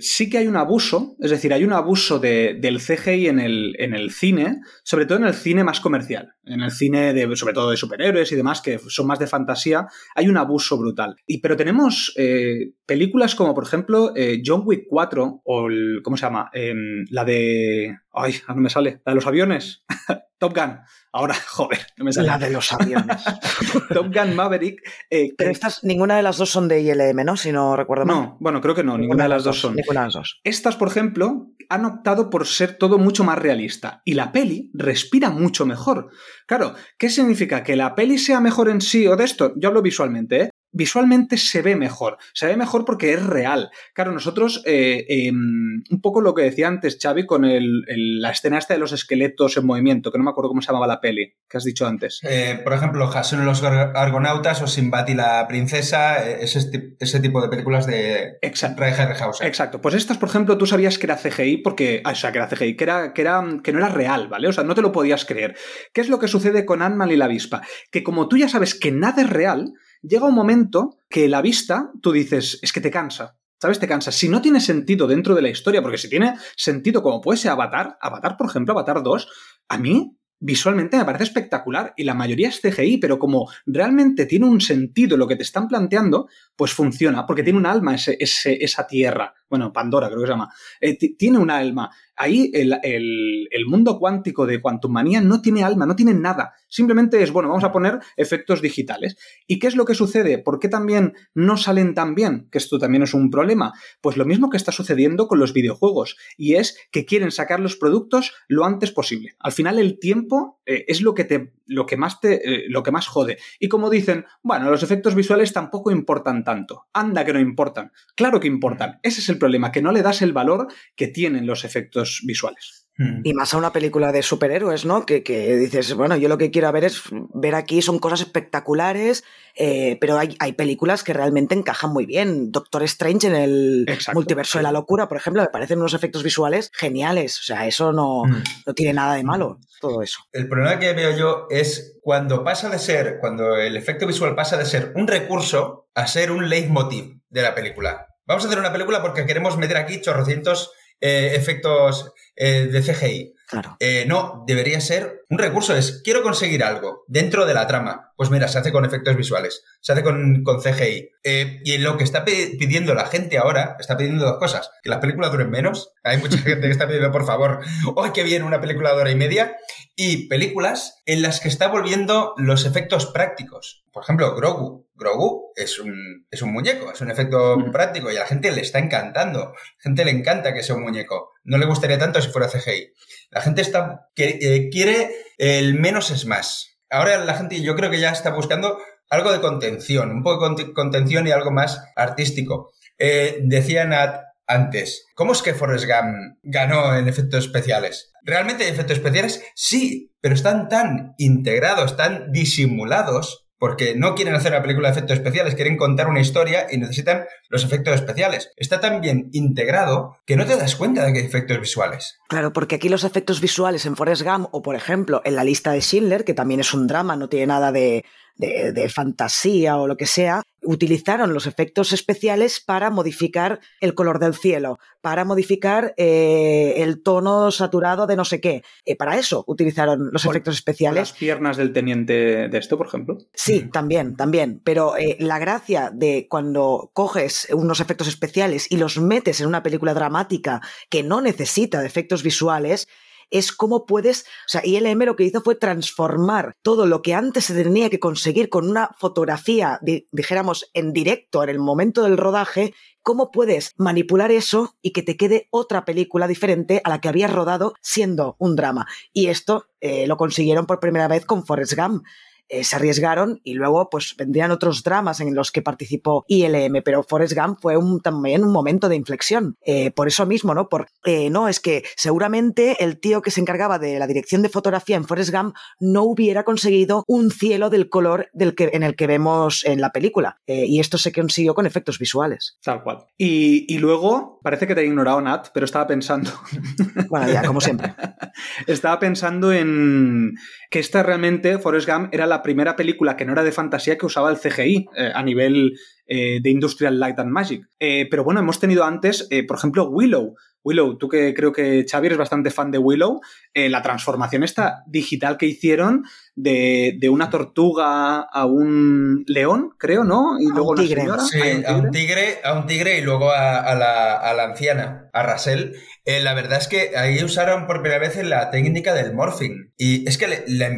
sí que hay un abuso, es decir, hay un abuso del CGI en el, en el, cine, sobre todo en el cine más comercial, en el cine de, sobre todo de superhéroes y demás, que son más de fantasía, hay un abuso brutal. Y, pero tenemos eh, películas como, por ejemplo, John Wick 4 o, el, ¿cómo se llama? Em, la de... Ay, no me sale. La de los aviones. Top Gun. Ahora, joder, no me sale. La de los aviones. Top Gun Maverick. Eh, Pero estas, ninguna de las dos son de ILM, ¿no? Si no recuerdo mal. No, bueno, creo que no, ninguna, de las dos, son. Ninguna de las dos. Estas, por ejemplo, han optado por ser todo mucho más realista. Y la peli respira mucho mejor. Claro, ¿qué significa? ¿Que la peli sea mejor en sí o de esto? Yo hablo visualmente, ¿eh? Visualmente se ve mejor. Se ve mejor porque es real. Claro, nosotros, eh, em, un poco lo que decía antes Xavi con la escena esta de los esqueletos en movimiento, que no me acuerdo cómo se llamaba la peli, que has dicho antes. Eh, por ejemplo, Jason y los Argonautas o Sinbad y la Princesa, eh, ese, ese tipo de películas de Exacto. Ray Harryhausen. Exacto. Pues estas, por ejemplo, tú sabías que era CGI porque... Ah, o sea, que era CGI, que, era, que, era, que no era real, ¿vale? O sea, no te lo podías creer. ¿Qué es lo que sucede con Ant-Man y la avispa? Que como tú ya sabes que nada es real, llega un momento que la vista, tú dices, es que te cansa. ¿Sabes? Te cansa. Si no tiene sentido dentro de la historia, porque si tiene sentido como puede ser Avatar, Avatar, por ejemplo, Avatar 2, a mí visualmente me parece espectacular y la mayoría es CGI, pero como realmente tiene un sentido lo que te están planteando, pues funciona, porque tiene un alma ese, esa tierra. Bueno, Pandora creo que se llama. Eh, tiene un alma ahí el, mundo cuántico de Quantum Manía no tiene alma, no tiene nada. Simplemente es, bueno, vamos a poner efectos digitales. ¿Y qué es lo que sucede? ¿Por qué también no salen tan bien? Que esto también es un problema. Pues lo mismo que está sucediendo con los videojuegos. Y es que quieren sacar los productos lo antes posible. Al final el tiempo eh, es lo que, te, lo, que más te, eh, lo que más jode. Y como dicen, bueno, los efectos visuales tampoco importan tanto. Anda que no importan. Claro que importan. Ese es el problema, que no le das el valor que tienen los efectos visuales. Hmm. Y más a una película de superhéroes, ¿no? Que, dices, bueno, yo lo que quiero ver es ver aquí, son cosas espectaculares, eh, pero hay, hay, películas que realmente encajan muy bien. Doctor Strange en el multiverso de la locura, por ejemplo, me parecen unos efectos visuales geniales. O sea, eso no, hmm. no tiene nada de malo, todo eso. El problema que veo yo es cuando pasa de ser, cuando el efecto visual pasa de ser un recurso a ser un leitmotiv de la película. Vamos a hacer una película porque queremos meter aquí chorrocientos eh, efectos eh, de CGI. Claro. Eh, no, debería ser un recurso. Es, quiero conseguir algo dentro de la trama. Pues mira, se hace con efectos visuales, se hace con, con CGI. y lo que está pidiendo la gente ahora, está pidiendo dos cosas. Que las películas duren menos. Hay mucha gente que está pidiendo, por favor, hoy que viene una película de hora y media. Y películas en las que está volviendo los efectos prácticos. Por ejemplo, Grogu. Grogu es un, es un muñeco, es un efecto práctico y a la gente le está encantando. A la gente le encanta que sea un muñeco. No le gustaría tanto si fuera CGI. La gente está, que, eh, quiere el menos es más. Ahora la gente yo creo que ya está buscando algo de contención, un poco de contención y algo más artístico. Eh, decía Nat antes, ¿cómo es que Forrest Gump ganó en efectos especiales? ¿Realmente hay efectos especiales? Sí, pero están tan integrados, tan disimulados porque no quieren hacer una película de efectos especiales, quieren contar una historia y necesitan los efectos especiales. Está tan bien integrado que no te das cuenta de que hay efectos visuales. Claro, porque aquí los efectos visuales en Forrest Gump o, por ejemplo, en la lista de Schindler, que también es un drama, no tiene nada de, de, fantasía o lo que sea, utilizaron los efectos especiales para modificar el color del cielo, para modificar eh, el tono saturado de no sé qué. Eh, para eso utilizaron los efectos especiales. Las piernas del teniente de esto, por ejemplo. Sí, también, también. Pero eh, la gracia de cuando coges unos efectos especiales y los metes en una película dramática que no necesita de efectos visuales es cómo puedes, o sea, ILM lo que hizo fue transformar todo lo que antes se tenía que conseguir con una fotografía, dijéramos, en directo, en el momento del rodaje, cómo puedes manipular eso y que te quede otra película diferente a la que habías rodado siendo un drama. Y esto eh, lo consiguieron por primera vez con Forrest Gump. Eh, se arriesgaron y luego pues vendrían otros dramas en los que participó ILM, pero Forrest Gump fue un, también un momento de inflexión. Eh, por eso mismo, ¿no? Por, eh, no, es que seguramente el tío que se encargaba de la dirección de fotografía en Forrest Gump no hubiera conseguido un cielo del color del que, en el que vemos en la película. y esto se consiguió con efectos visuales. Tal cual. Y, y luego, parece que te he ignorado, Nat, pero estaba pensando. bueno, ya, como siempre. estaba pensando en que esta realmente, Forrest Gump, era la primera película que no era de fantasía que usaba el CGI eh, a nivel eh, de Industrial Light and Magic. Eh, pero bueno, hemos tenido antes, por ejemplo, Willow. Willow, tú que creo que Xavi eres bastante fan de Willow, la transformación esta digital que hicieron de, una tortuga a un león, creo, ¿no? Y luego un tigre. Sí, a un tigre, a un tigre y luego a, la, anciana, a Rasel. la verdad es que ahí usaron por primera vez la técnica del morphing. Y es que la,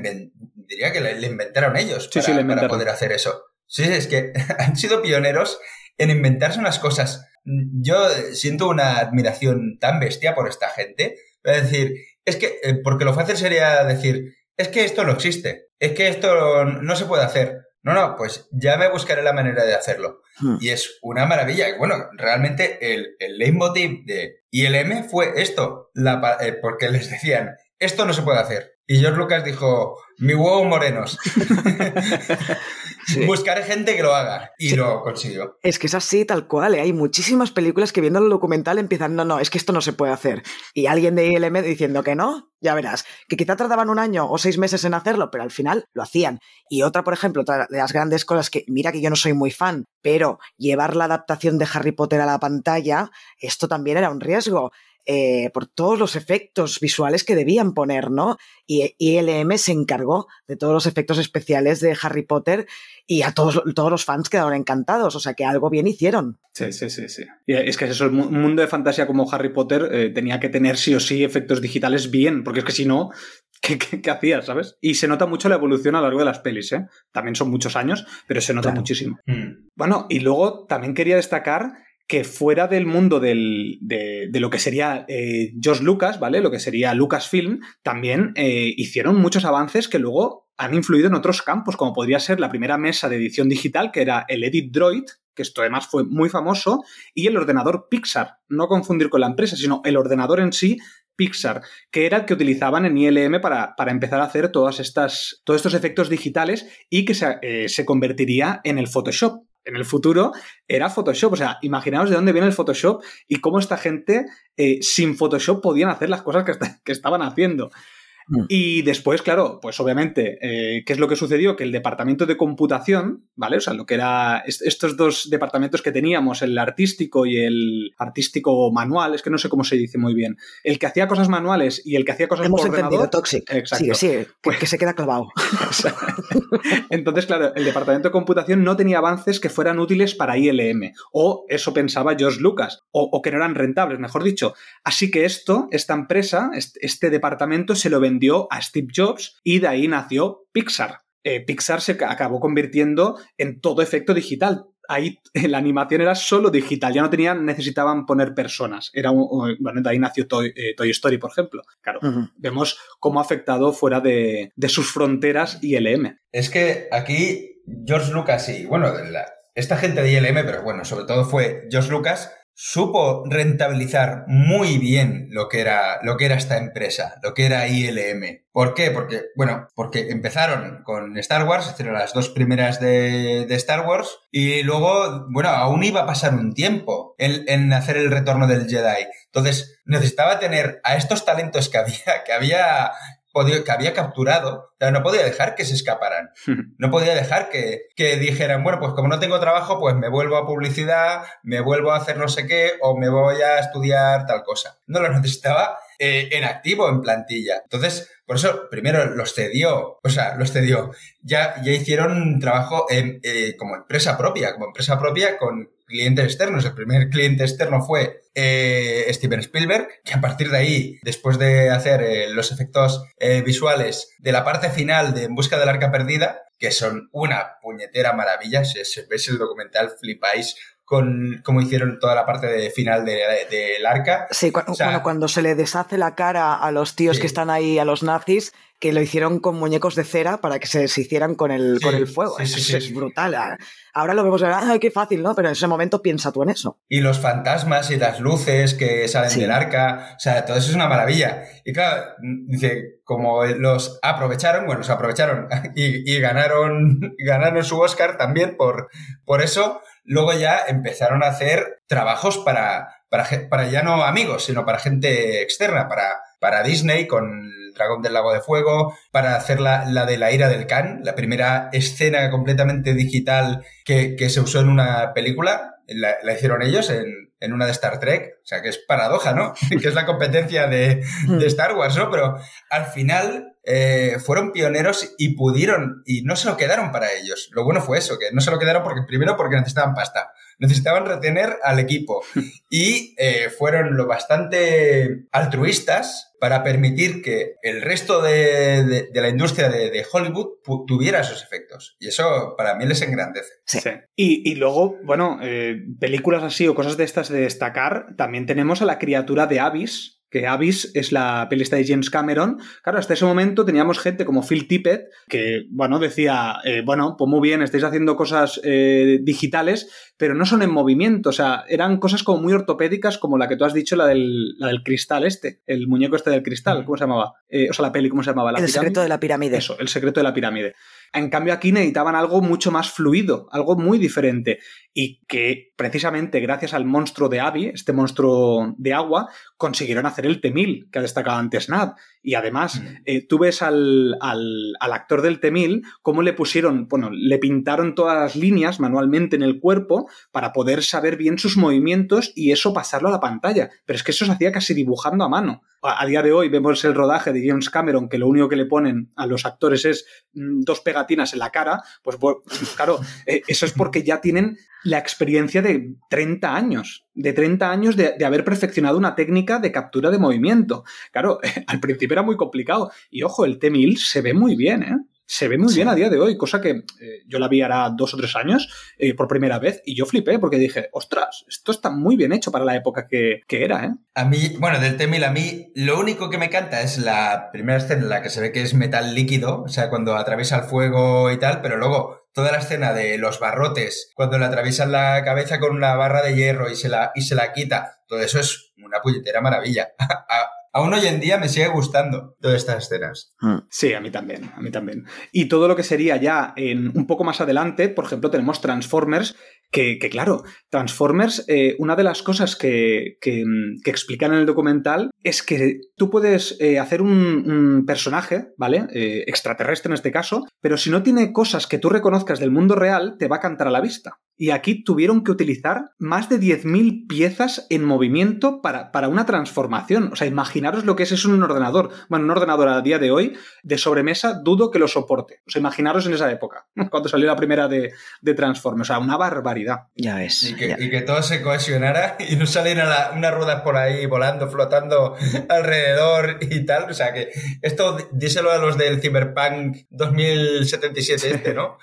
diría que le, inventaron ellos para, poder hacer eso. Sí, es que han sido pioneros en inventarse unas cosas. Yo siento una admiración tan bestia por esta gente. Es decir, es que, eh, porque lo fácil sería decir, es que esto no existe, es que esto no se puede hacer. No, no, pues ya me buscaré la manera de hacerlo. Hmm. Y es una maravilla. Y bueno, realmente el, el leitmotiv de ILM fue esto, la, eh, porque les decían, esto no se puede hacer. Y George Lucas dijo, mi huevo morenos. Buscaré gente que lo haga. Y lo consiguió. Es que es así, tal cual. ¿eh? Hay muchísimas películas que viendo el documental empiezan, no, no, es que esto no se puede hacer. Y alguien de ILM diciendo que no, ya verás. Que quizá tardaban un año o seis meses en hacerlo, pero al final lo hacían. Y otra, por ejemplo, otra de las grandes cosas que, mira que yo no soy muy fan, pero llevar la adaptación de Harry Potter a la pantalla, esto también era un riesgo. Eh, por todos los efectos visuales que debían poner, ¿no? Y ILM se encargó de todos los efectos especiales de Harry Potter y a todos, todos los fans quedaron encantados, o sea que algo bien hicieron. Sí, sí, sí, sí. Y es que eso, el mundo de fantasía como Harry Potter eh, tenía que tener sí o sí efectos digitales bien, porque es que si no, ¿Qué, qué, hacías, sabes? Y se nota mucho la evolución a lo largo de las pelis, ¿eh? También son muchos años, pero se nota muchísimo. Mm. Bueno, y luego también quería destacar que fuera del mundo de, lo que sería eh, George Lucas, ¿vale? Lo que sería Lucasfilm, también eh, hicieron muchos avances que luego han influido en otros campos, como podría ser la primera mesa de edición digital, que era el Edit Droid, que esto además fue muy famoso, y el ordenador Pixar, no confundir con la empresa, sino el ordenador en sí Pixar, que era el que utilizaban en ILM para, para empezar a hacer todos estos efectos digitales y que se, eh, se convertiría en el Photoshop en el futuro era Photoshop. O sea, imaginaos de dónde viene el Photoshop y cómo esta gente eh, sin Photoshop podían hacer las cosas que, que estaban haciendo. Mm. Y después, claro, pues obviamente, eh, ¿qué es lo que sucedió? Que el departamento de computación, ¿vale? O sea, lo que era estos dos departamentos que teníamos, el artístico y el artístico manual, es que no sé cómo se dice muy bien, el que hacía cosas manuales y el que hacía cosas Hemos por entendido, Toxic. Exacto. Sí, sí, pues, que se queda clavado. Entonces, claro, el departamento de computación no tenía avances que fueran útiles para ILM, o eso pensaba George Lucas, o, que no eran rentables, mejor dicho. Así que esto, esta empresa, este, este departamento se lo vendió vendió a Steve Jobs y de ahí nació Pixar. Eh, Pixar se acabó convirtiendo en todo efecto digital. Ahí la animación era solo digital, ya no tenían, necesitaban poner personas. Era bueno, de ahí nació Toy, eh, Story, por ejemplo. Claro, vemos cómo ha afectado fuera de, sus fronteras ILM. Es que aquí George Lucas y, bueno, esta gente de ILM, pero bueno, sobre todo fue George Lucas, supo rentabilizar muy bien lo que era, lo que era esta empresa, lo que era ILM. ¿Por qué? Porque, bueno, porque empezaron con Star Wars, hicieron las dos primeras de, Star Wars, y luego, bueno, aún iba a pasar un tiempo en, en hacer el retorno del Jedi. Entonces, necesitaba tener a estos talentos que había, que había que había capturado, no podía dejar que se escaparan. No podía dejar que, que, dijeran, bueno, pues como no tengo trabajo, pues me vuelvo a publicidad, me vuelvo a hacer no sé qué, o me voy a estudiar tal cosa. No lo necesitaba eh, en activo, en plantilla. Entonces, por eso, primero los cedió, o sea, los cedió. Ya, ya hicieron trabajo eh, como empresa propia, como empresa propia con clientes externos. El primer cliente externo fue eh, Steven Spielberg, que a partir de ahí, después de hacer eh, los efectos eh, visuales de la parte final de En Busca del Arca Perdida, que son una puñetera maravilla, si, ves el documental flipáis con cómo hicieron toda la parte de final del de, arca. Sí, cuando se le deshace la cara a los tíos que están ahí, a los nazis, que lo hicieron con muñecos de cera para que se deshicieran con el, con el fuego. eso es brutal. Ah, ahora lo vemos, ¡ay, qué fácil! ¿no? Pero en ese momento piensa tú en eso. Y los fantasmas y las luces que salen del arca, o sea, todo eso es una maravilla. Y claro, dice, como los aprovecharon, bueno, se aprovecharon y, ganaron, ganaron su Oscar también por, por eso, luego ya empezaron a hacer trabajos para, para, para ya no amigos, sino para gente externa, para, para Disney con Dragón del Lago de Fuego, para hacer la, la de la ira del Khan, la primera escena completamente digital que, que se usó en una película, la, la hicieron ellos en, en, una de Star Trek, o sea que es paradoja, ¿no? que es la competencia de, de Star Wars, ¿no? Pero al final eh, fueron pioneros y pudieron, y no se lo quedaron para ellos. Lo bueno fue eso, que no se lo quedaron porque primero porque necesitaban pasta necesitaban retener al equipo y eh, fueron lo bastante altruistas para permitir que el resto de, la industria de, Hollywood tuviera esos efectos. Y eso para mí les engrandece. Sí. Y, luego, bueno, eh, películas así o cosas de estas de destacar, también tenemos a la criatura de Abyss, que Abyss es la pelista de James Cameron. Claro, hasta ese momento teníamos gente como Phil Tippett, que, bueno, decía, eh, bueno, pues muy bien, estáis haciendo cosas eh, digitales, pero no son en movimiento, o sea, eran cosas como muy ortopédicas, como la que tú has dicho, la del, la del cristal este, el muñeco este del cristal, ¿cómo se llamaba? Eh, o sea, la peli, ¿cómo se llamaba? el secreto de la pirámide. Eso, el secreto de la pirámide. En cambio, aquí necesitaban algo mucho más fluido, algo muy diferente. Y que precisamente gracias al monstruo de Abby, este monstruo de agua, consiguieron hacer el T-1000 que ha destacado antes Nad. Y además, mm. eh, tú ves al, al, actor del T-1000 cómo le pusieron, bueno, le pintaron todas las líneas manualmente en el cuerpo para poder saber bien sus movimientos y eso pasarlo a la pantalla. Pero es que eso se hacía casi dibujando a mano. A, día de hoy vemos el rodaje de James Cameron que lo único que le ponen a los actores es mm, dos pegatinas en la cara. Pues, claro, eh, eso es porque ya tienen la experiencia de 30 años, de 30 años de, de haber perfeccionado una técnica de captura de movimiento. Claro, al principio era muy complicado. Y ojo, el T-1000 se ve muy bien, ¿eh? Se ve muy bien a día de hoy, cosa que eh, yo la vi hará dos o tres años eh, por primera vez y yo flipé porque dije, ostras, esto está muy bien hecho para la época que, que era, ¿eh? A mí, bueno, del T-1000 a mí lo único que me canta es la primera escena en la que se ve que es metal líquido, o sea, cuando atraviesa el fuego y tal, pero luego toda la escena de los barrotes, cuando le atraviesan la cabeza con una barra de hierro y se la, y se la quita, todo eso es una puñetera maravilla. Aún hoy en día me sigue gustando todas estas escenas. Hmm. Sí, a mí también, a mí también. Y todo lo que sería ya en un poco más adelante, por ejemplo, tenemos Transformers, que, claro, Transformers, eh, una de las cosas que, que, explican en el documental es que tú puedes eh, hacer un, personaje, ¿vale? Eh, extraterrestre en este caso, pero si no tiene cosas que tú reconozcas del mundo real, te va a cantar a la vista. Y aquí tuvieron que utilizar más de 10.000 piezas en movimiento para, para, una transformación. O sea, imaginaros lo que es eso en un ordenador. Bueno, un ordenador a día de hoy de sobremesa dudo que lo soporte. O sea, imaginaros en esa época, cuando salió la primera de, de Transformers. O sea, una barbaridad. Ya es. Y que, todo se cohesionara y no saliera unas ruedas por ahí volando, flotando alrededor y tal. O sea que esto díselo a los del Cyberpunk 2077 este, ¿no?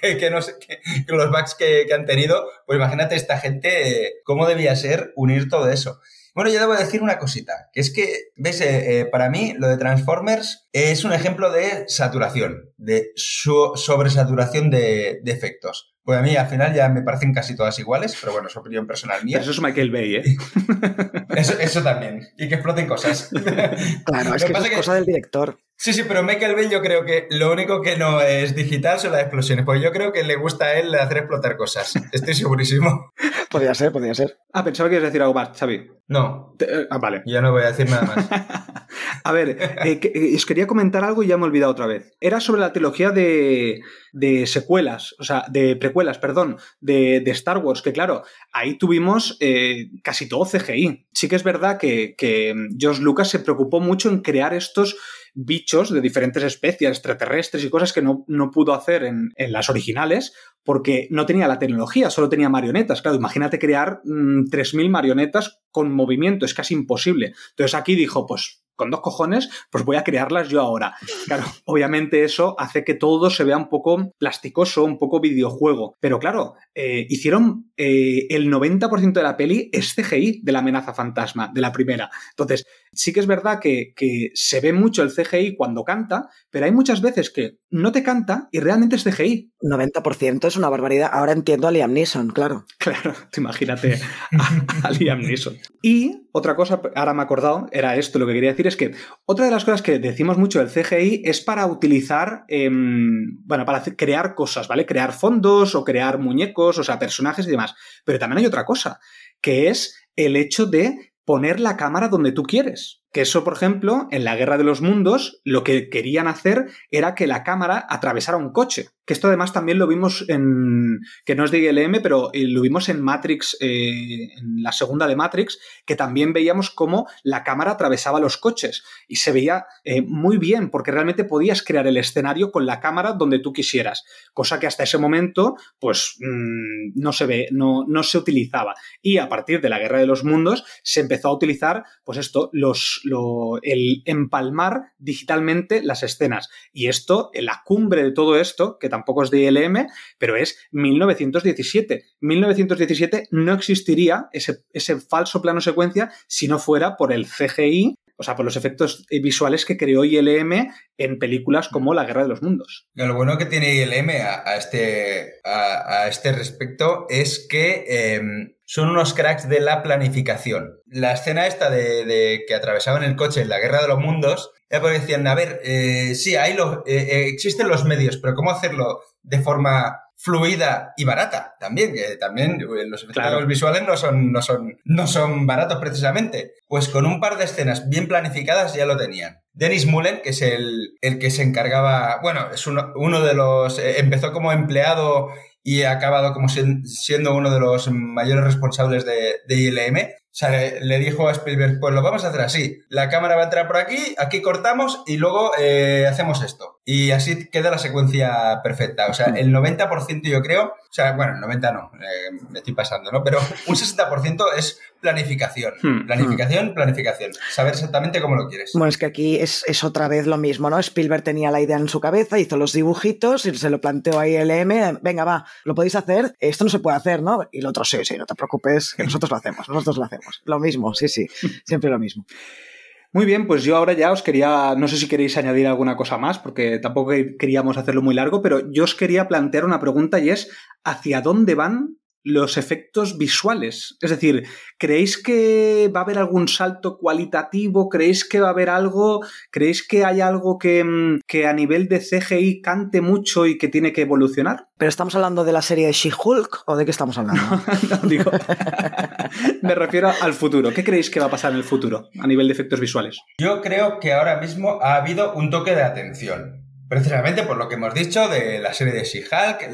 que, no sé, que, los bugs que, han tenido. Pues imagínate esta gente, cómo debía ser unir todo eso. Bueno, yo debo decir una cosita, que es que, ves, eh, eh, para mí lo de Transformers es un ejemplo de saturación, de sobresaturación de, de efectos. Pues a mí al final ya me parecen casi todas iguales, pero bueno, es opinión personal mía. eso es Michael Bay, ¿eh? eso, también. Y que exploten cosas. Claro, es que, es cosa del director. Sí, sí, pero Michael Bay yo creo que lo único que no es digital son las explosiones, pues yo creo que le gusta a él hacer explotar cosas. Estoy segurísimo. podría ser, podría ser. Ah, pensaba que ibas a decir algo más, Xavi. No. ah, vale. Ya no voy a decir nada más. A ver, eh, eh, os quería comentar algo y ya me he olvidado otra vez. Era sobre la trilogía de, secuelas, o sea, de precuelas, perdón, de, Star Wars, que claro, ahí tuvimos eh, casi todo CGI. Sí que es verdad que, que George Lucas se preocupó mucho en crear estos bichos de diferentes especies, extraterrestres y cosas que no, pudo hacer en, las originales porque no tenía la tecnología, solo tenía marionetas. Claro, imagínate crear 3.000 mm, marionetas con movimiento, es casi imposible. Entonces aquí dijo, pues con dos cojones, pues voy a crearlas yo ahora. Claro, obviamente eso hace que todo se vea un poco plasticoso, un poco videojuego. Pero claro, eh, hicieron eh, el 90% de la peli es CGI de la amenaza fantasma, de la primera. Entonces, sí que es verdad que, que se ve mucho el CGI cuando canta, pero hay muchas veces que no te canta y realmente es CGI. 90% es una barbaridad. Ahora entiendo a Liam Neeson, claro. Claro, imagínate a, Liam Neeson. Y otra cosa, ahora me he acordado, era esto, lo que quería decir es que otra de las cosas que decimos mucho del CGI es para utilizar, em, bueno, para crear cosas, ¿vale? Crear fondos o crear muñecos, o sea, personajes y demás. Pero también hay otra cosa, que es el hecho de poner la cámara donde tú quieres. Que eso, por ejemplo, en la Guerra de los Mundos, lo que querían hacer era que la cámara atravesara un coche. Que esto además también lo vimos en. que no es de ILM, pero eh, lo vimos en Matrix, eh, en la segunda de Matrix, que también veíamos cómo la cámara atravesaba los coches. Y se veía eh, muy bien, porque realmente podías crear el escenario con la cámara donde tú quisieras. Cosa que hasta ese momento, pues, mm, no se ve, no, no se utilizaba. Y a partir de la Guerra de los Mundos, se empezó a utilizar, pues esto, los el empalmar digitalmente las escenas. Y esto, la cumbre de todo esto, que tampoco es de ILM, pero es 1917. 1917 no existiría ese, ese falso plano secuencia si no fuera por el CGI o sea, por los efectos visuales que creó ILM en películas como La Guerra de los Mundos. Lo bueno que tiene ILM a, este, a, este respecto es que em, son unos cracks de la planificación. La escena esta de, que atravesaban el coche en la Guerra de los Mundos, ya porque decían, a ver, eh, sí, hay los, eh, eh, existen los medios, pero ¿cómo hacerlo de forma fluida y barata también, que también los efectos visuales no son, no, son, no son baratos precisamente. Pues con un par de escenas bien planificadas ya lo tenían. Dennis Mullen, que es el, el que se encargaba, bueno, es uno, uno de los, empezó como empleado y ha acabado como siendo uno de los mayores responsables de, de ILM. O sea, le, dijo a Spielberg, pues lo vamos a hacer así. La cámara va a entrar por aquí, aquí cortamos y luego eh, hacemos esto. Y así queda la secuencia perfecta. O sea, hmm. el 90% yo creo, o sea, bueno, el 90 no, eh, me estoy pasando, ¿no? Pero un 60% es planificación. Hmm. Planificación, planificación. Saber exactamente cómo lo quieres. Bueno, es que aquí es, es, otra vez lo mismo, ¿no? Spielberg tenía la idea en su cabeza, hizo los dibujitos y se lo planteó a ILM, venga, va, lo podéis hacer, esto no se puede hacer, ¿no? Y el otro, sí, sí, no te preocupes, que nosotros lo hacemos, nosotros lo hacemos. Lo mismo, sí, sí, siempre lo mismo. Muy bien, pues yo ahora ya os quería, no sé si queréis añadir alguna cosa más, porque tampoco queríamos hacerlo muy largo, pero yo os quería plantear una pregunta y es, ¿hacia dónde van los efectos visuales. Es decir, ¿creéis que va a haber algún salto cualitativo? ¿Creéis que va a haber algo? ¿Creéis que hay algo que, mm, que a nivel de CGI cante mucho y que tiene que evolucionar? ¿Pero estamos hablando de la serie de She-Hulk o de qué estamos hablando? no, digo, me refiero al futuro. ¿Qué creéis que va a pasar en el futuro a nivel de efectos visuales? Yo creo que ahora mismo ha habido un toque de atención. Precisamente por lo que hemos dicho de la serie de She-Hulk,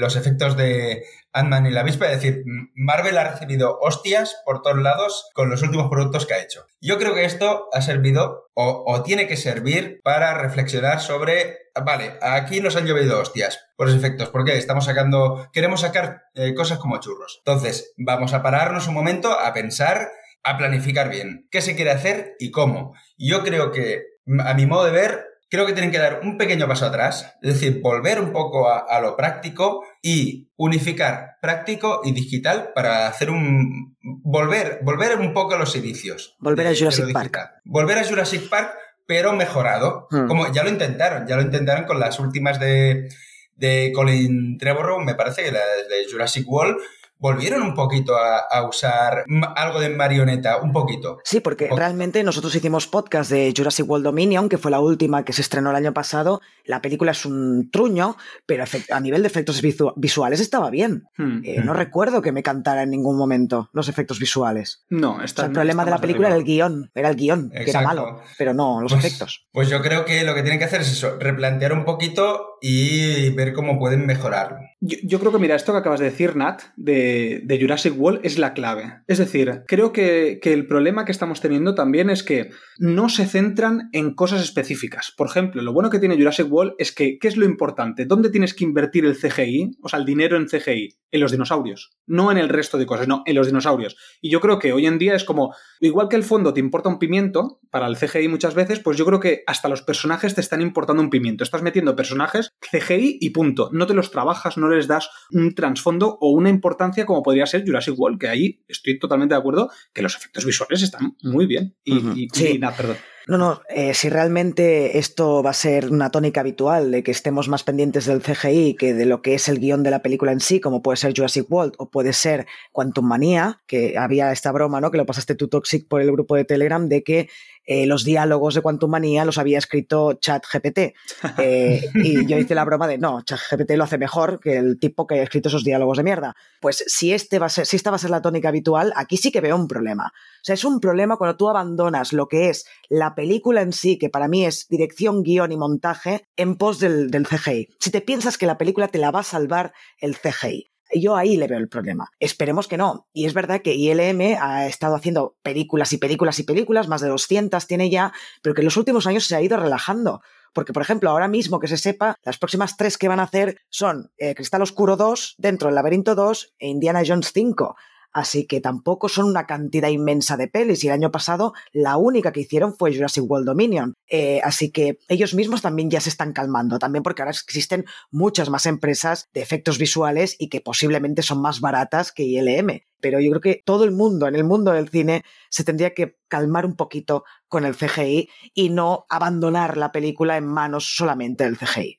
los efectos de Ant-Man y la avispa, es decir, Marvel ha recibido hostias por todos lados con los últimos productos que ha hecho. Yo creo que esto ha servido o, tiene que servir para reflexionar sobre, vale, aquí nos han llovido hostias por los efectos, porque estamos sacando, queremos sacar eh, cosas como churros. Entonces, vamos a pararnos un momento a pensar, a planificar bien qué se quiere hacer y cómo. Yo creo que, a mi modo de ver, creo que tienen que dar un pequeño paso atrás, es decir, volver un poco a, lo práctico y unificar práctico y digital para hacer un... volver, volver un poco a los inicios. Volver a Jurassic Park. Volver a Jurassic Park, pero mejorado. Hmm. Como ya lo intentaron, ya lo intentaron con las últimas de, de Colin Trevorrow, me parece que la de Jurassic World, volvieron un poquito a, usar algo de marioneta, un poquito. Sí, porque realmente nosotros hicimos podcast de Jurassic World Dominion, que fue la última que se estrenó el año pasado. La película es un truño, pero a nivel de efectos visuales estaba bien. Hmm. Eh, no recuerdo que me cantara en ningún momento los efectos visuales. No, está, El problema de la película era el guion, era el guion, que era malo, pero no los pues, efectos. Pues yo creo que lo que tienen que hacer es eso, replantear un poquito y ver cómo pueden mejorarlo. Yo, creo que, mira, esto que acabas de decir, Nat, de, Jurassic World es la clave. Es decir, creo que, el problema que estamos teniendo también es que no se centran en cosas específicas. Por ejemplo, lo bueno que tiene Jurassic World es que, ¿qué es lo importante? ¿Dónde tienes que invertir el CGI? O sea, el dinero en CGI. En los dinosaurios. No en el resto de cosas, no, en los dinosaurios. Y yo creo que hoy en día es como, igual que el fondo te importa un pimiento, para el CGI muchas veces, pues yo creo que hasta los personajes te están importando un pimiento. Estás metiendo personajes CGI y punto. No te los trabajas, no les das un trasfondo o una importancia como podría ser Jurassic World, que ahí estoy totalmente de acuerdo que los efectos visuales están muy bien. Y, sí. perdón. No, no, eh, si realmente esto va a ser una tónica habitual de que estemos más pendientes del CGI que de lo que es el guion de la película en sí, como puede ser Jurassic World o puede ser Quantum Manía, que había esta broma, ¿no? Que lo pasaste tú Toxic por el grupo de Telegram de que eh, los diálogos de Quantum Manía los había escrito ChatGPT. Eh, y yo hice la broma de, no, ChatGPT lo hace mejor que el tipo que ha escrito esos diálogos de mierda. Pues si, este va a ser, si esta va a ser la tónica habitual, aquí sí que veo un problema. O sea, es un problema cuando tú abandonas lo que es la película en sí, que para mí es dirección, guion y montaje, en pos del, del CGI. Si te piensas que la película te la va a salvar el CGI. Yo ahí le veo el problema. Esperemos que no. Y es verdad que ILM ha estado haciendo películas y películas y películas, más de 200 tiene ya, pero que en los últimos años se ha ido relajando. Porque, por ejemplo, ahora mismo que se sepa, las próximas tres que van a hacer son eh, Cristal Oscuro 2, Dentro del Laberinto 2 e Indiana Jones 5. Así que tampoco son una cantidad inmensa de pelis. Y el año pasado la única que hicieron fue Jurassic World Dominion. Eh, así que ellos mismos también ya se están calmando. También porque ahora existen muchas más empresas de efectos visuales y que posiblemente son más baratas que ILM pero yo creo que todo el mundo, en el mundo del cine, se tendría que calmar un poquito con el CGI y no abandonar la película en manos solamente del CGI.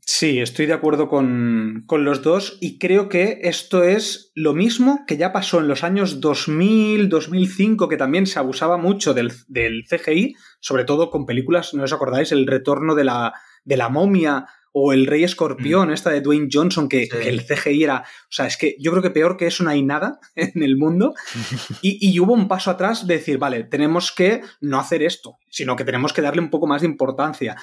Sí, estoy de acuerdo con, los dos y creo que esto es lo mismo que ya pasó en los años 2000, 2005, que también se abusaba mucho del, del CGI, sobre todo con películas, no os acordáis, El retorno de la, de la momia o El Rey Escorpión, mm. esta de Dwayne Johnson, que, el CGI era. O sea, es que yo creo que peor que eso no hay nada en el mundo. Y, y, hubo un paso atrás de decir, vale, tenemos que no hacer esto, sino que tenemos que darle un poco más de importancia.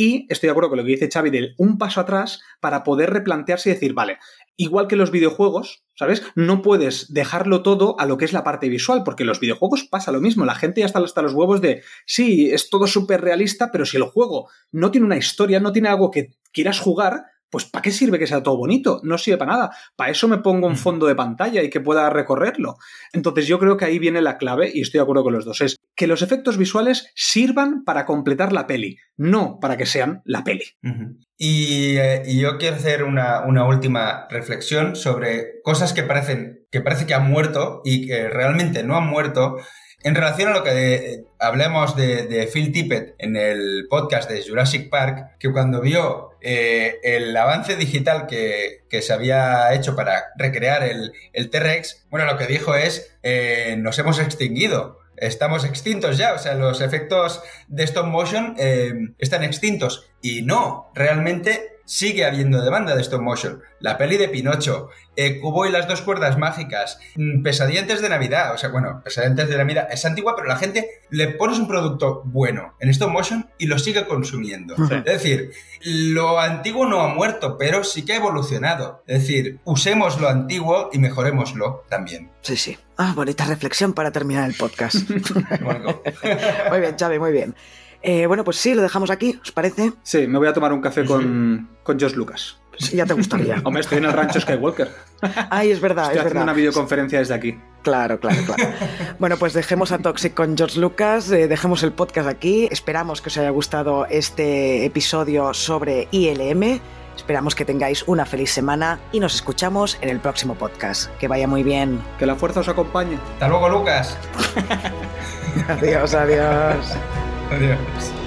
Y estoy de acuerdo con lo que dice Xavi del un paso atrás para poder replantearse y decir, vale, igual que los videojuegos, ¿sabes? No puedes dejarlo todo a lo que es la parte visual, porque en los videojuegos pasa lo mismo. La gente ya está hasta los huevos de, sí, es todo súper realista, pero si el juego no tiene una historia, no tiene algo que quieras jugar, pues ¿para qué sirve que sea todo bonito? No sirve para nada. Para eso me pongo un fondo de pantalla y que pueda recorrerlo. Entonces yo creo que ahí viene la clave, y estoy de acuerdo con los dos, es que los efectos visuales sirvan para completar la peli, no para que sean la peli. Eh, y, yo quiero hacer una, última reflexión sobre cosas que parecen que parece que han muerto y que realmente no han muerto. En relación a lo que hablemos de, Phil Tippett en el podcast de Jurassic Park, que cuando vio eh, el avance digital que, se había hecho para recrear el, T-Rex, bueno, lo que dijo es, eh, nos hemos extinguido estamos extintos ya, o sea, los efectos de stop motion eh, están extintos. Y no, realmente sigue habiendo demanda de stop motion. La peli de Pinocho, eh, Cubo y las dos cuerdas mágicas, mm, Pesadientes de Navidad, o sea, bueno, Pesadientes de Navidad es antigua, pero la gente le pones un producto bueno en stop motion y lo sigue consumiendo. Es decir, lo antiguo no ha muerto, pero sí que ha evolucionado. Es decir, usemos lo antiguo y mejorémoslo también. Sí, sí. Ah, bonita reflexión para terminar el podcast. muy bien, Xavi, muy bien. Eh, bueno, pues sí, lo dejamos aquí, ¿os parece? Sí, me voy a tomar un café con, con Josh Lucas. Sí, ya te gustaría. Hombre, estoy en el rancho Skywalker. Ay, es verdad, estoy es haciendo una videoconferencia desde aquí. Claro, claro, claro. bueno, pues dejemos a Toxic con George Lucas, eh, dejemos el podcast aquí. Esperamos que os haya gustado este episodio sobre ILM. Esperamos que tengáis una feliz semana y nos escuchamos en el próximo podcast. Que vaya muy bien. Que la fuerza os acompañe. Hasta luego, Lucas. adiós, adiós. Adiós.